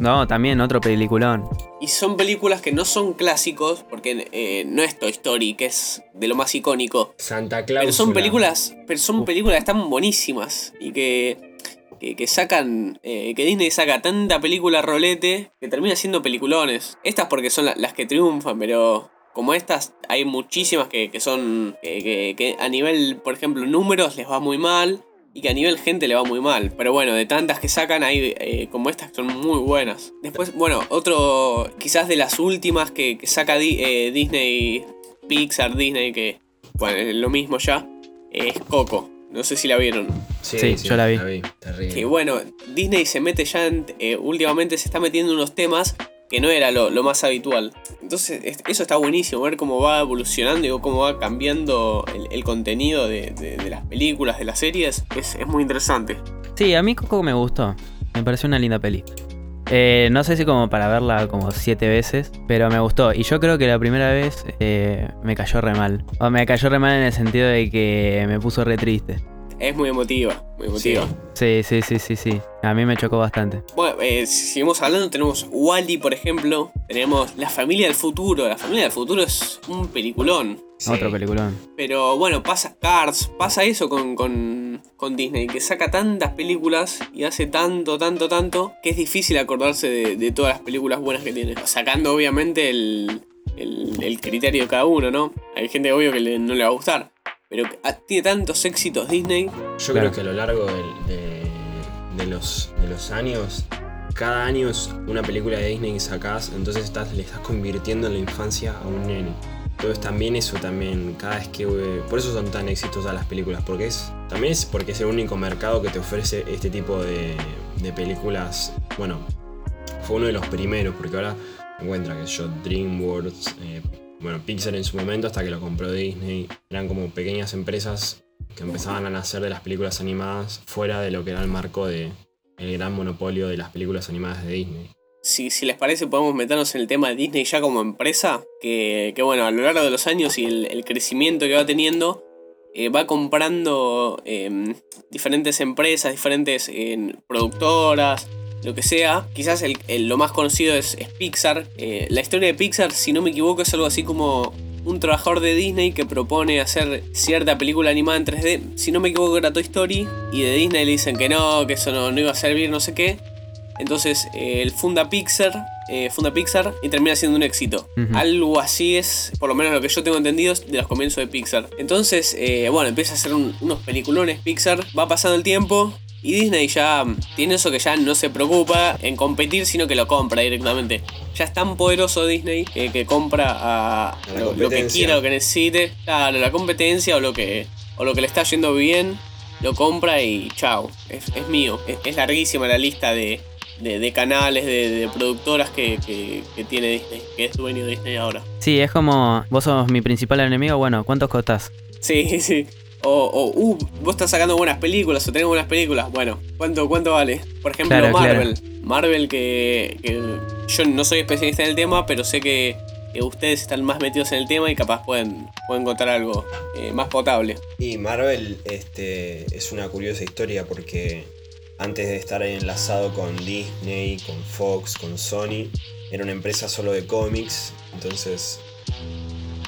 No, también otro peliculón. Y son películas que no son clásicos, porque eh, no es Toy Story, que es de lo más icónico. Santa Claus. Pero son películas, pero son películas que están buenísimas y que, que, que sacan, eh, que Disney saca tanta película rolete que termina siendo peliculones. Estas porque son la- las que triunfan, pero como estas hay muchísimas que, que son, que, que- a nivel, por ejemplo, números les va muy mal y que a nivel gente le va muy mal. Pero bueno, de tantas que sacan hay eh, como estas que son muy buenas. Después, bueno, otro, quizás de las últimas que, que saca eh, Disney, Pixar, Disney, que bueno, es lo mismo ya, es Coco. No sé si la vieron. Sí, yo la vi. Terrible. Que bueno, Disney se mete ya, en- eh, últimamente se está metiendo en unos temas que no era lo, lo más habitual. Entonces, es- eso está buenísimo, ver cómo va evolucionando y cómo va cambiando el, el contenido de, de- de las películas, de las series. Es, es muy interesante. Sí, a mí Coco me gustó. Me pareció una linda peli. Eh, no sé si como para verla como siete veces, pero me gustó. Y yo creo que la primera vez eh, me cayó re mal. O me cayó re mal en el sentido de que me puso re triste. Es muy emotiva, muy emotiva. Sí, sí, sí, sí, sí. A mí me chocó bastante. Bueno, eh, si seguimos hablando, tenemos Wally, por ejemplo. Tenemos La Familia del Futuro. La Familia del Futuro es un peliculón. Sí. Otro peliculón. Pero bueno, pasa Cars, pasa eso con, con, con Disney, que saca tantas películas y hace tanto, tanto, tanto, que es difícil acordarse de, de todas las películas buenas que tiene. Sacando obviamente el, el, el criterio de cada uno, ¿no? Hay gente obvio que le- no le va a gustar. Pero ah, tiene tantos éxitos Disney. Yo Claro. creo que a lo largo de, de los, de los años, cada año es una película de Disney que sacás, entonces estás, le estás convirtiendo en la infancia a un nene. Entonces también eso también, cada vez que... Por eso son tan exitosas las películas, porque es... También es porque es el único mercado que te ofrece este tipo de, de películas. Bueno, fue uno de los primeros, porque ahora encuentra que yo DreamWorks, eh, bueno, Pixar en su momento hasta que lo compró Disney, eran como pequeñas empresas que empezaban a nacer de las películas animadas fuera de lo que era el marco de el gran monopolio de las películas animadas de Disney. Si, si les parece, podemos meternos en el tema de Disney ya como empresa. Que, que bueno, a lo largo de los años y el, crecimiento que va teniendo, eh, va comprando eh, diferentes empresas, diferentes eh, productoras, lo que sea. Quizás el, el- lo más conocido es, es Pixar. Eh, la historia de Pixar, si no me equivoco, es algo así como un trabajador de Disney que propone hacer cierta película animada en 3D. Si no me equivoco, era Toy Story. Y de Disney le dicen que no, que eso no, no iba a servir, no sé qué. Entonces eh, él funda Pixar, eh, funda Pixar y termina siendo un éxito. Algo así es, por lo menos lo que yo tengo entendido, de los comienzos de Pixar. Entonces, eh, bueno, empieza a hacer un- unos peliculones Pixar, va pasando el tiempo. Y Disney ya tiene eso que ya no se preocupa en competir, sino que lo compra directamente. Ya es tan poderoso Disney que, que compra a lo, lo que quiera, lo que necesite. Claro, la competencia o lo que, o lo que le está yendo bien, lo compra y chao, es, es mío. Es, es larguísima la lista de, de- de canales, de, de productoras que, que- que tiene Disney, que es dueño de Disney ahora. Sí, es como, vos sos mi principal enemigo, bueno, ¿cuántos costás? Sí, sí. O, o, uh, vos estás sacando buenas películas o tenés buenas películas. Bueno, ¿cuánto, cuánto vale? Por ejemplo, Claro, claro. Marvel. Marvel que, que yo no soy especialista en el tema, pero sé que, que ustedes están más metidos en el tema y capaz pueden, pueden encontrar algo eh, más potable. Y Marvel este, es una curiosa historia porque antes de estar enlazado con Disney, con Fox, con Sony, era una empresa solo de cómics. Entonces,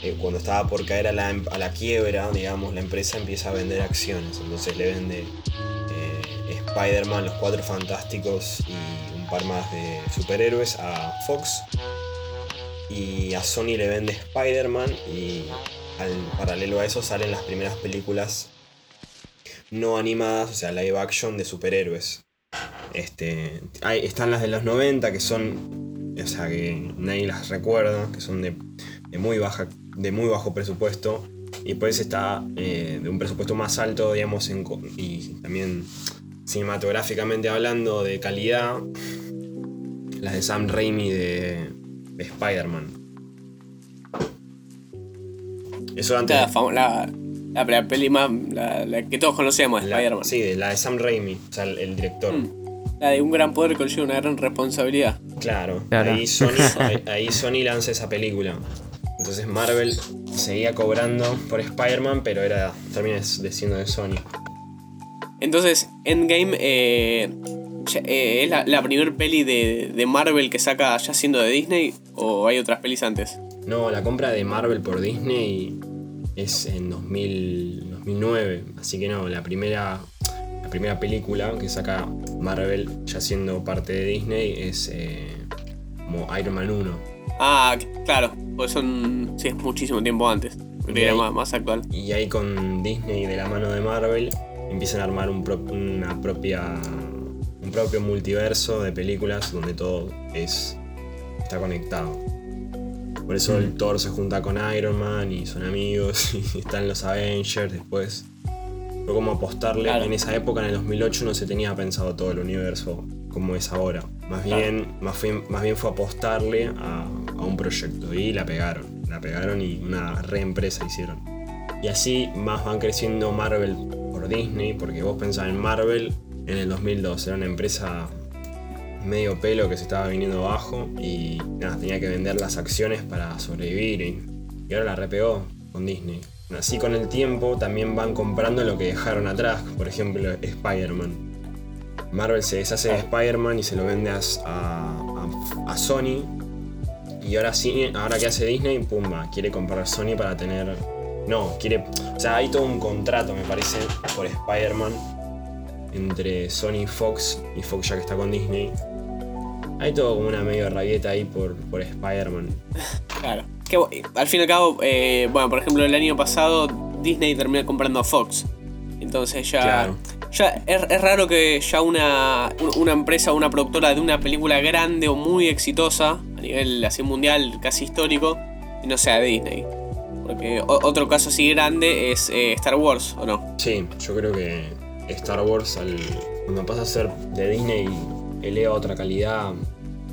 eh, cuando estaba por caer a la, a la quiebra, digamos, la empresa empieza a vender acciones. Entonces le vende eh, Spider-Man, los Cuatro Fantásticos y un par más de superhéroes a Fox. Y a Sony le vende Spider-Man y al paralelo a eso salen las primeras películas no animadas, o sea, live action de superhéroes. Este, hay, están las de los 90 que son, o sea, que nadie las recuerda, que son de muy, baja, de muy bajo presupuesto. Y después está eh, de un presupuesto más alto, digamos, en y también cinematográficamente hablando de calidad, las de Sam Raimi de, de Spider-Man. Eso antes. La, la, la, la peli más, la, la que todos conocemos, Spider-Man. Sí, la de Sam Raimi, o sea, el, el director. Mm. La de un gran poder conlleva una gran responsabilidad. Claro, Claro. Ahí, Sony, ahí, ahí Sony lanza esa película. Entonces Marvel seguía cobrando por Spider-Man, pero era termina de siendo de Sony. Entonces, Endgame eh, eh, es la, la primer peli de, de Marvel que saca ya siendo de Disney o hay otras pelis antes. No, la compra de Marvel por Disney es en 2000, 2009, así que no, la primera, la primera película que saca Marvel ya siendo parte de Disney es eh, como Iron Man 1. Ah, claro, pues son. Sí, es muchísimo tiempo antes. Era ahí- más, más actual. Y ahí con Disney de la mano de Marvel empiezan a armar un pro- una propia un propio multiverso de películas donde todo es está conectado. Por eso el Thor se junta con Iron Man y son amigos y están los Avengers después. Fue como apostarle, Claro. en esa época, en el 2008, no se tenía pensado todo el universo como es ahora. Más Claro. bien, más bien, más bien fue apostarle a, a un proyecto y la pegaron. La pegaron y una reempresa hicieron. Y así más van creciendo Marvel por Disney, porque vos pensás en Marvel en el 2002, era una empresa medio pelo que se estaba viniendo abajo y nada, tenía que vender las acciones para sobrevivir y, ahora la repegó con Disney. Así con el tiempo también van comprando lo que dejaron atrás, por ejemplo Spider-Man. Marvel se deshace de Spider-Man y se lo vende a Sony. Y ahora sí, ahora que hace Disney, pumba, quiere comprar Sony para tener. No, quiere. O sea, hay todo un contrato, me parece, por Spider-Man entre Sony y Fox, y Fox ya que está con Disney. Hay todo como una medio rabieta ahí por, por Spider-Man. Claro. Que, al fin y al cabo, eh, bueno, por ejemplo, el año pasado Disney terminó comprando a Fox. Entonces ya Claro. ya es, es raro que ya una, una empresa o una productora de una película grande o muy exitosa, a nivel así mundial, casi histórico, no sea Disney. Porque otro caso así grande es eh, Star Wars, ¿o no? Sí, yo creo que Star Wars, al, cuando pasa a ser de Disney, eleva otra calidad,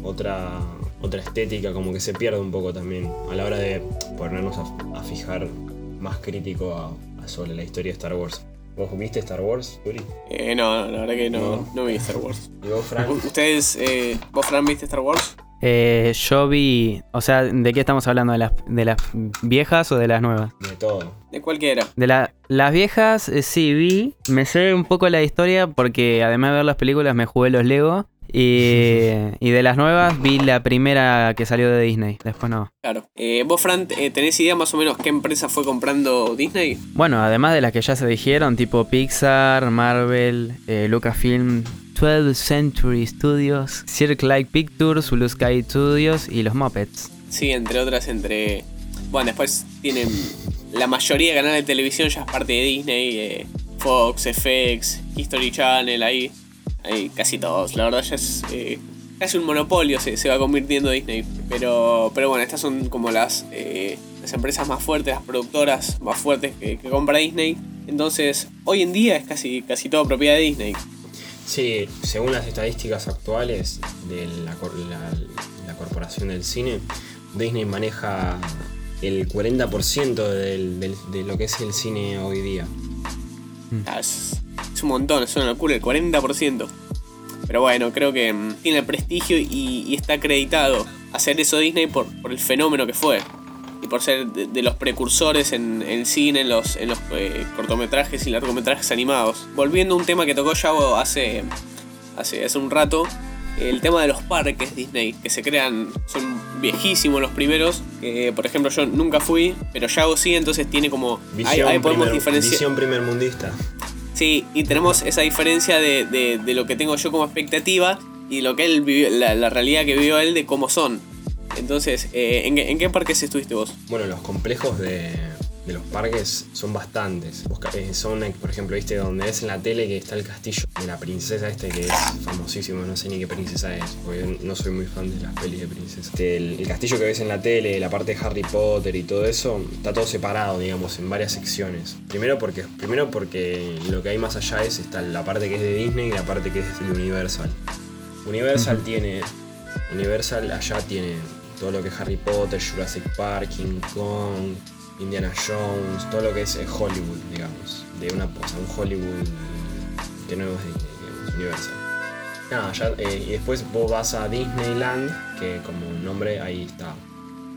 otra, otra estética, como que se pierde un poco también a la hora de ponernos a, a fijar más crítico a, a sobre la historia de Star Wars. ¿Vos viste Star Wars, Yuri? Eh, no, la verdad que no, No. no vi Star Wars. ¿Y vos, Frank? ¿Ustedes, eh, vos, Fran, viste Star Wars? Eh, yo vi. O sea, ¿de qué estamos hablando? ¿De las, de las viejas o de las nuevas? De todo. De cualquiera. De la- las viejas, eh, sí, vi. Me sé un poco la historia porque además de ver las películas me jugué los Lego. Y, y de las nuevas vi la primera que salió de Disney. Después no. Claro. Eh, vos, Fran, eh, ¿tenés idea más o menos qué empresa fue comprando Disney? Bueno, además de las que ya se dijeron, tipo Pixar, Marvel, eh, Lucasfilm, 12th Century Studios, Cirque Like Pictures, Blue Sky Studios y los Muppets. Sí, entre otras, entre. Bueno, después tienen. La mayoría de canales de televisión ya es parte de Disney. eh, Fox, FX, History Channel, ahí. Ahí casi todos. La verdad ya es. eh, casi un monopolio se, se va convirtiendo Disney. Pero, pero bueno, estas son como las, eh, las empresas más fuertes, las productoras más fuertes que, que compra Disney. Entonces, hoy en día es casi, casi todo propiedad de Disney. Sí, según las estadísticas actuales de la, cor- la- la corporación del cine, Disney maneja el 40% del- del- de lo que es el cine hoy día. Ah, Es, es un montón, es una locura, el 40%. Pero bueno, creo que mm, tiene el prestigio y, y está acreditado hacer eso Disney por, por el fenómeno que fue. Y por ser de, de los precursores en el cine, en los, en los eh, cortometrajes y largometrajes animados. Volviendo a un tema que tocó Yao hace, hace, hace un rato, el tema de los parques Disney, que se crean, son viejísimos los primeros. que, por ejemplo, yo nunca fui, pero Yao sí, entonces tiene como... ahí- Visión, ahí podemos primer, diferenciar. visión primermundista. Sí, y tenemos esa diferencia de, de- de lo que tengo yo como expectativa y lo que él vivió, la, la realidad que vivió él de cómo son. Entonces, eh, ¿en, qué- ¿en qué parques estuviste vos? Bueno, los complejos de, de los parques son bastantes. Eh, son, eh, por ejemplo, viste donde ves en la tele que está el castillo de la princesa este que es famosísimo, no sé ni qué princesa es, porque no soy muy fan de las pelis de princesas. Este, el, el castillo que ves en la tele, la parte de Harry Potter y todo eso, está todo separado, digamos, en varias secciones. Primero porque, primero porque lo que hay más allá es está la parte que es de Disney y la parte que es de Universal. Universal tiene. Universal allá tiene todo lo que es Harry Potter, Jurassic Park, King Kong, Indiana Jones, todo lo que es eh, Hollywood, digamos. De una o sea, un Hollywood que no es Disney, digamos, Universal. Nada, ya, eh, y después vos vas a Disneyland, que como nombre ahí está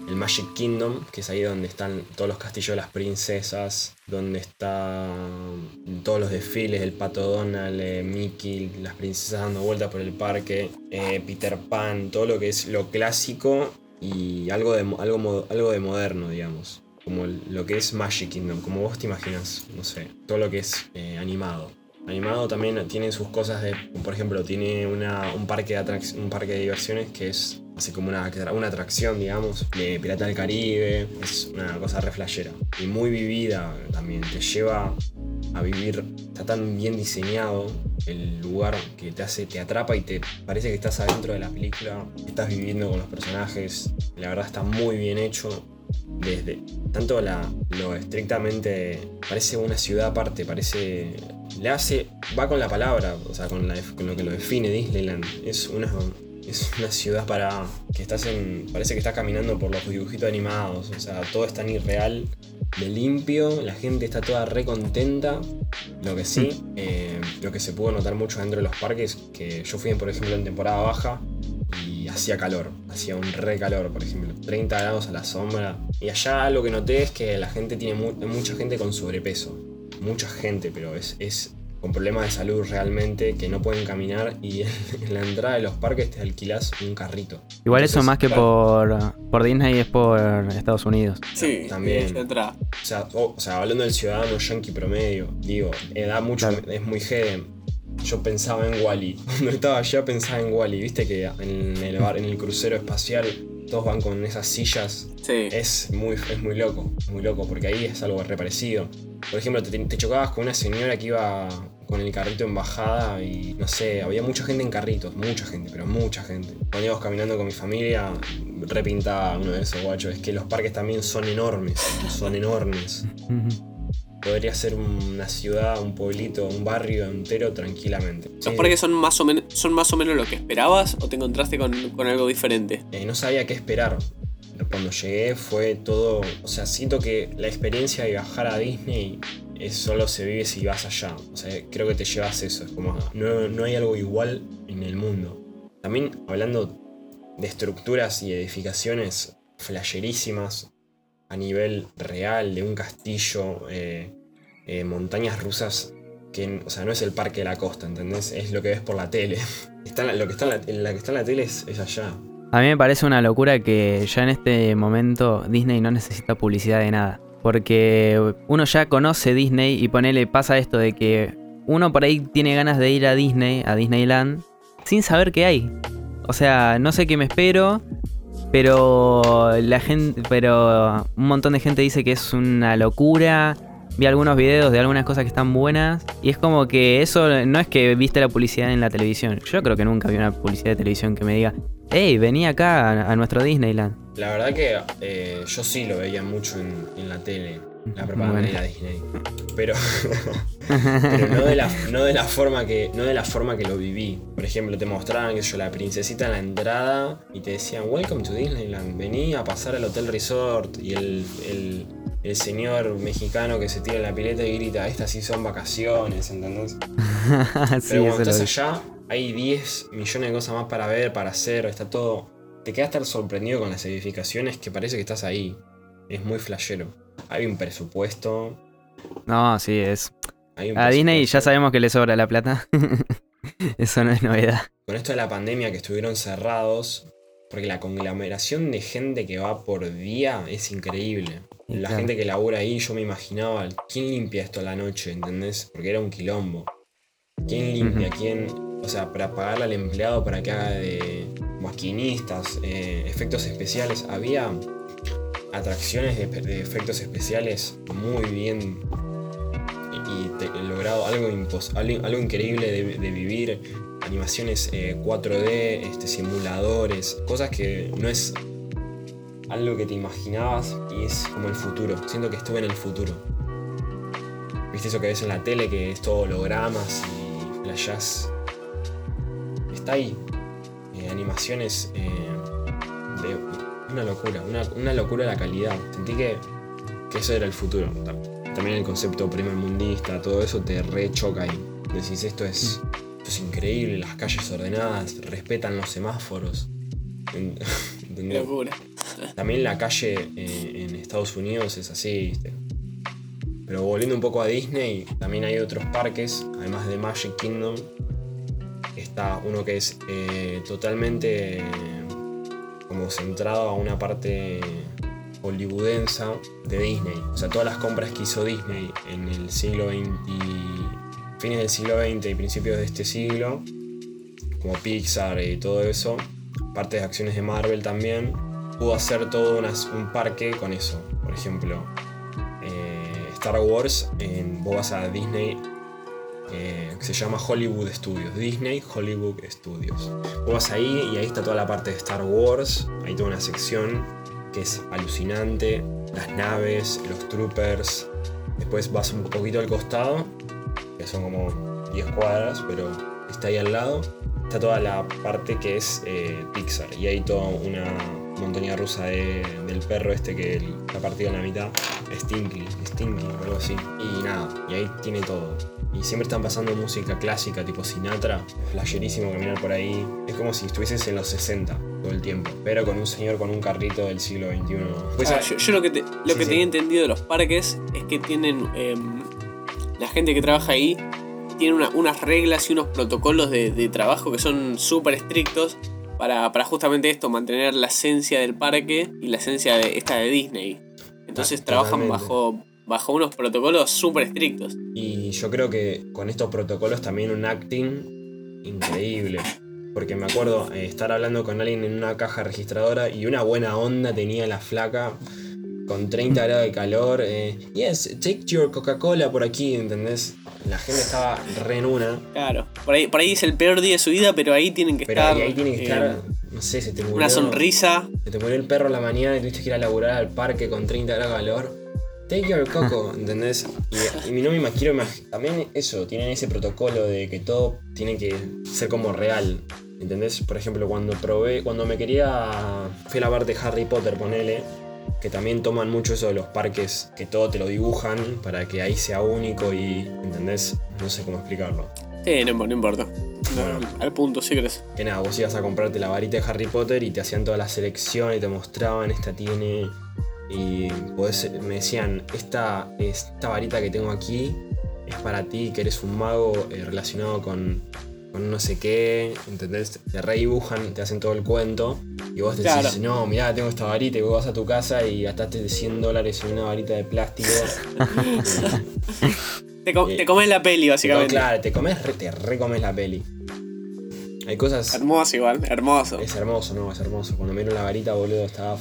el Magic Kingdom, que es ahí donde están todos los castillos de las princesas, donde están todos los desfiles, el Pato Donald, eh, Mickey, las princesas dando vueltas por el parque, eh, Peter Pan, todo lo que es lo clásico y algo de, algo, algo de moderno, digamos. Como lo que es Magic Kingdom, como vos te imaginas, no sé, todo lo que es eh, animado. Animado también tiene sus cosas de, por ejemplo, tiene una, un, parque de un parque de diversiones que es así como una, una atracción, digamos, de Pirata del Caribe, es una cosa re flashera. Y muy vivida también, te lleva a vivir, está tan bien diseñado el lugar que te hace, te atrapa y te parece que estás adentro de la película, estás viviendo con los personajes, la verdad está muy bien hecho. Desde tanto la, lo estrictamente parece una ciudad aparte, parece le hace va con la palabra, o sea, con, con lo que lo define Disneyland. Es una es una ciudad para que estás en parece que estás caminando por los dibujitos animados, o sea, todo es tan irreal, de limpio, la gente está toda re contenta. Lo que sí, eh, lo que se pudo notar mucho dentro de los parques, que yo fui, por ejemplo, en temporada baja y hacía calor, hacía un re calor, por ejemplo, 30 grados a la sombra. Y allá lo que noté es que la gente tiene mu- mucha gente con sobrepeso, mucha gente, pero es, es con problemas de salud realmente que no pueden caminar y en la entrada de los parques te alquilás un carrito. Igual eso más que por, por Disney es por Estados Unidos. Sí, También. O sea, o, o sea, hablando del ciudadano yankee promedio, digo, da mucho, Claro. es muy jede. Yo pensaba en Wally. Cuando estaba allá pensaba en Wally. Viste que en el bar, en el crucero espacial, todos van con esas sillas. Sí. Es muy, es muy loco, es muy loco, porque ahí es algo re parecido. Por ejemplo, te, te chocabas con una señora que iba con el carrito en bajada y no sé, había mucha gente en carritos, mucha gente, pero mucha gente. Cuando íbamos caminando con mi familia, repintaba uno de esos guachos. Es que los parques también son enormes, son enormes. Podría ser una ciudad, un pueblito, un barrio entero tranquilamente. ¿Los parques son más, o son más o menos lo que esperabas o te encontraste con, algo diferente? Eh, no sabía qué esperar. Cuando llegué fue todo. O sea, siento que la experiencia de viajar a Disney solo se vive si vas allá. O sea, creo que te llevas eso. Es como. No, no hay algo igual en el mundo. También hablando de estructuras y edificaciones flasherísimas a nivel real de un castillo, eh, eh, montañas rusas, que o sea, no es el parque de la costa, ¿entendés? Es lo que ves por la tele. Está, lo que está en la, que está en la tele es, allá. A mí me parece una locura que ya en este momento Disney no necesita publicidad de nada. Porque uno ya conoce Disney y ponele, pasa esto de que uno por ahí tiene ganas de ir a Disney, a Disneyland, sin saber qué hay. O sea, no sé qué me espero, pero la gente, pero un montón de gente dice que es una locura. Vi algunos videos de algunas cosas que están buenas y es como que eso no es que viste la publicidad en la televisión. Yo creo que nunca vi una publicidad de televisión que me diga, hey, vení acá a, nuestro Disneyland. La verdad que eh, yo sí lo veía mucho en la tele la propaganda de la Disney. Pero, no, de la, no, de la, forma que, no de la forma que lo viví. Por ejemplo, te mostraban que yo la princesita en la entrada y te decían, Welcome to Disneyland, vení a pasar al Hotel Resort. Y el, el, señor mexicano que se tira en la pileta y grita, estas sí son vacaciones, ¿entendés? Pero cuando estás allá, hay 10 millones de cosas más para ver, para hacer, está todo. Te quedas tan sorprendido con las edificaciones que parece que estás ahí. Es muy flashero. Hay un presupuesto. No, sí, es. A Disney ya sabemos que le sobra la plata. Eso no es novedad. Con esto de la pandemia que estuvieron cerrados, porque la conglomeración de gente que va por día es increíble. La gente que labura ahí, yo me imaginaba, ¿quién limpia esto a la noche? ¿Entendés? Porque era un quilombo. ¿Quién limpia? ¿Quién? O sea, para pagarle al empleado para que haga de maquinistas, eh, efectos especiales. Había atracciones de, efectos especiales muy bien y, logrado algo, algo, increíble de, vivir, animaciones 4D, eh, este, simuladores, cosas que no es algo que te imaginabas y es como el futuro. Siento que estuve en el futuro. ¿Viste eso que ves en la tele que es todo hologramas y flashes? Ahí. Eh, animaciones eh, de una locura, una, locura la calidad. Sentí que, eso era el futuro. También el concepto primer mundista, todo eso te rechoca ahí. Decís, esto es, esto es increíble, las calles ordenadas, respetan los semáforos. Locura. También la calle eh, en Estados Unidos es así, Pero volviendo un poco a Disney, también hay otros parques, además de Magic Kingdom. Uno que es eh, totalmente como centrado a una parte hollywoodensa de Disney. O sea, todas las compras que hizo Disney en el siglo XX fines del siglo XX y principios de este siglo, como Pixar y todo eso, parte de acciones de Marvel también, pudo hacer todo un parque con eso. Por ejemplo, eh, Star Wars, en, vos vas a Disney eh, se llama Hollywood Studios, Disney Hollywood Studios. Vos vas ahí y ahí está toda la parte de Star Wars, hay toda una sección que es alucinante, las naves, los troopers, después vas un poquito al costado, que son como 10 cuadras, pero está ahí al lado, está toda la parte que es eh, Pixar y hay toda una montaña rusa del perro este que ha partido en la mitad, Stinky, Stinky o algo así, y nada, y ahí tiene todo y siempre están pasando música clásica tipo Sinatra. Es flasherísimo caminar por ahí. Es como si estuvieses en los 60 todo el tiempo, pero con un señor con un carrito del siglo XXI. Pues, ah, yo, lo que, lo que tenía entendido de los parques es que tienen. Em, la gente que trabaja ahí tiene unas reglas y unos protocolos de, trabajo que son súper estrictos para, justamente esto, mantener la esencia del parque y la esencia de esta de Disney. Entonces ah, trabajan bajo bajo unos protocolos súper estrictos. Y yo creo que con estos protocolos también un acting increíble. Porque me acuerdo eh, estar hablando con alguien en una caja registradora y una buena onda tenía la flaca. con 30 grados de calor. eh, yes, take your Coca-Cola por aquí, ¿entendés? La gente estaba re en una. Claro. Por ahí, por ahí es el peor día de su vida, pero ahí tienen que Pero estar. ahí, ahí tiene que eh, estar, no sé, se te murió. Una sonrisa. Se te murió el perro a la mañana y tuviste que ir a laburar al parque con 30 grados de calor. Take your coco, ¿entendés? Y, y mi no me imagino, imag- también eso, tienen ese protocolo de que todo tiene que ser como real. ¿Entendés? Por ejemplo, cuando probé, cuando me quería. Fui a la de Harry Potter, ponele. Que también toman mucho eso de los parques, que todo te lo dibujan para que ahí sea único y. ¿Entendés? No sé cómo explicarlo. Sí, no, no importa. Bueno. Al punto, si crees. Que nada, vos ibas a comprarte la varita de Harry Potter y te hacían toda la selección y te mostraban, esta tiene. Y podés- me decían, esta, esta varita que tengo aquí es para ti, que eres un mago eh, relacionado con, con no sé qué, ¿entendés? Te redibujan, te hacen todo el cuento. Y vos decís, Claro. no, mirá, tengo esta varita y vos vas a tu casa y gastaste 100 dólares en una varita de plástico. Te, co- Eh, te comes la peli, No, básicamente. claro, te comes, re- te recomes la peli. Hay cosas... Hermoso igual, hermoso. Es hermoso, no, es hermoso. Cuando miro la varita, boludo, estaba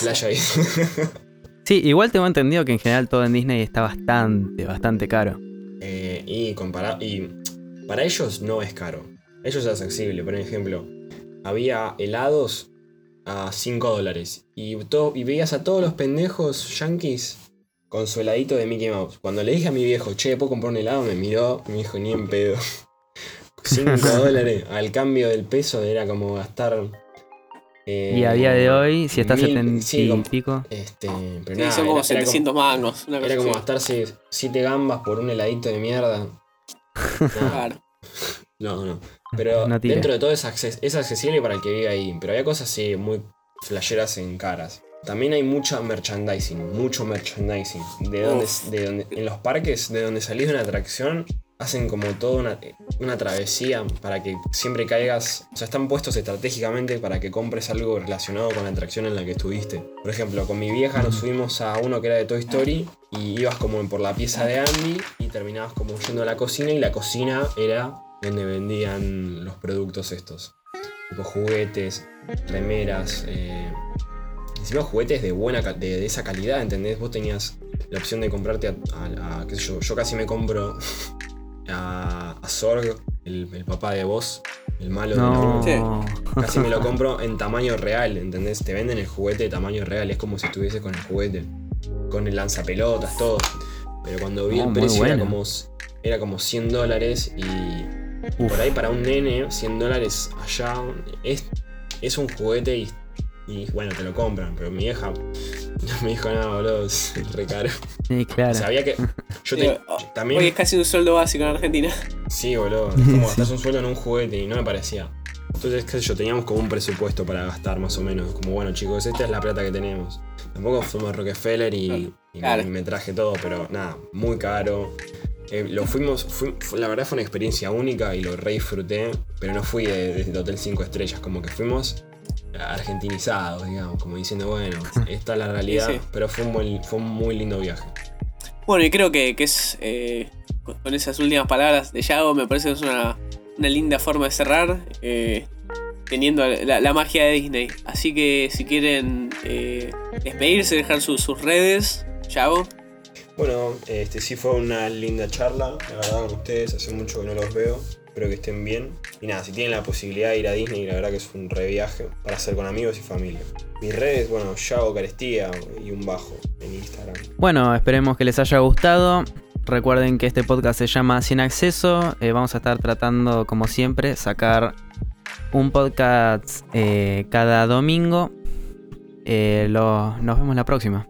flasheadísimo. Flasheadísimo. Sí, igual tengo entendido que en general todo en Disney está bastante, bastante caro. Eh, y, compara y para ellos no es caro. Ellos es accesible. Por ejemplo, había helados a 5 dólares. Y, y veías a todos los pendejos yankees con su heladito de Mickey Mouse. Cuando le dije a mi viejo, che, ¿puedo comprar un helado? Me miró me dijo, ni en pedo. 5 dólares al cambio del peso era como gastar. Eh, Y a día de hoy, si está mil- 70 sí, y como- pico, Este, pero Sí, nada, son como era- era 700 mangos. Una cosa Era como gastarse 7 gambas por un heladito de mierda. Claro. no, no. Pero No dentro de todo es, acces- es accesible para el que vive ahí. Pero había cosas así muy flasheras en caras. También hay mucha merchandising, mucho merchandising. De donde, de donde, en los parques, de donde salís de una atracción, hacen como toda una, una travesía para que siempre caigas. O sea, están puestos estratégicamente para que compres algo relacionado con la atracción en la que estuviste. Por ejemplo, con mi vieja nos subimos a uno que era de Toy Story y ibas como por la pieza de Andy y terminabas como yendo a la cocina y la cocina era donde vendían los productos estos. Tipo juguetes, remeras, eh, encima juguetes de buena de, de esa calidad, ¿entendés? Vos tenías la opción de comprarte a, yo, yo casi me compro a, a Zorg, el, el papá de vos, el malo de la. Sí. Casi me lo compro en tamaño real, ¿entendés? Te venden el juguete de tamaño real, es como si estuviese con el juguete, con el lanzapelotas, todo. Pero cuando vi Oh, el precio era como, era como 100 dólares y Uf. por ahí para un nene, 100 dólares allá es, es un juguete y, y, bueno, te lo compran. Pero mi vieja me dijo, no, boludo, es re caro. Sí, claro. Había que. Yo te- Digo, oh, también. Hoy es casi un sueldo básico en Argentina. Sí, boludo. Es como gastas un sueldo en un juguete y no me parecía. Entonces, qué sé yo, teníamos como un presupuesto para gastar más o menos. Como, bueno, chicos, esta es la plata que tenemos. Tampoco fuimos a Rockefeller y, y Claro. me, me traje todo, pero nada, muy caro. Eh, lo fuimos, fui- fue- la verdad fue una experiencia única y lo re disfruté, pero no fui de- desde el Hotel 5 Estrellas, como que fuimos argentinizados, digamos, como diciendo, bueno, esta es la realidad, Sí, sí. pero fue un, muy, fue un muy lindo viaje. Bueno, y creo que, que es. eh, con- esas últimas palabras de Yago, me parece que es una, una linda forma de cerrar. eh, teniendo la, la magia de Disney. Así que si quieren eh, despedirse, dejar sus- sus redes, Yago. Bueno, este sí fue una linda charla, la verdad, con ustedes. Hace mucho que no los veo. Espero que estén bien. Y nada, si tienen la posibilidad de ir a Disney, la verdad que es un re viaje para hacer con amigos y familia. Mis redes, bueno, Yago Carestía y un bajo en Instagram. Bueno, esperemos que les haya gustado. Recuerden que este podcast se llama Sin Acceso. Eh, vamos a estar tratando, como siempre, sacar un podcast eh, cada domingo. Eh, nos vemos la próxima.